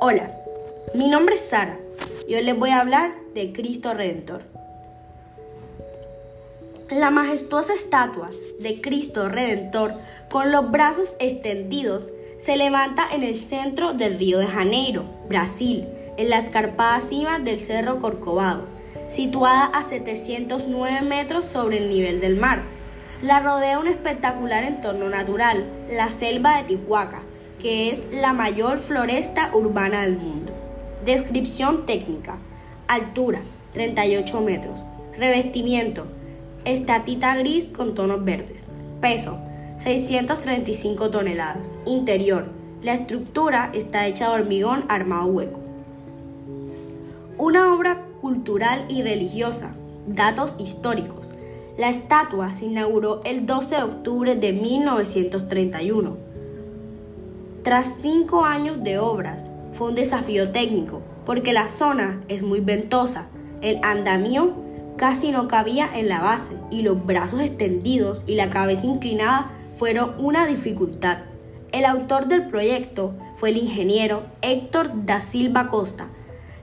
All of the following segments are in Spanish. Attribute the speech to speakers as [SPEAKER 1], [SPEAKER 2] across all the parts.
[SPEAKER 1] Hola, mi nombre es Sara y hoy les voy a hablar de Cristo Redentor. La majestuosa estatua de Cristo Redentor con los brazos extendidos se levanta en el centro del Río de Janeiro, Brasil, en la escarpada cima del Cerro Corcovado, situada a 709 metros sobre el nivel del mar. La rodea un espectacular entorno natural, la selva de Tihuaca, que es la mayor floresta urbana del mundo. Descripción técnica. Altura, 38 metros. Revestimiento, estatita gris con tonos verdes. Peso, 635 toneladas. Interior, la estructura está hecha de hormigón armado hueco. Una obra cultural y religiosa. Datos históricos. La estatua se inauguró el 12 de octubre de 1931. Tras cinco años de obras, fue un desafío técnico, porque la zona es muy ventosa. El andamio casi no cabía en la base y los brazos extendidos y la cabeza inclinada fueron una dificultad. El autor del proyecto fue el ingeniero Héctor da Silva Costa.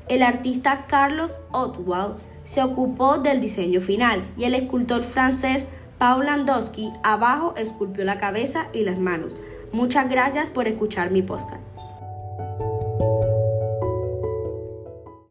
[SPEAKER 1] El artista Carlos Otwald se ocupó del diseño final y el escultor francés Paul Landowski abajo esculpió la cabeza y las manos. Muchas gracias por escuchar mi podcast.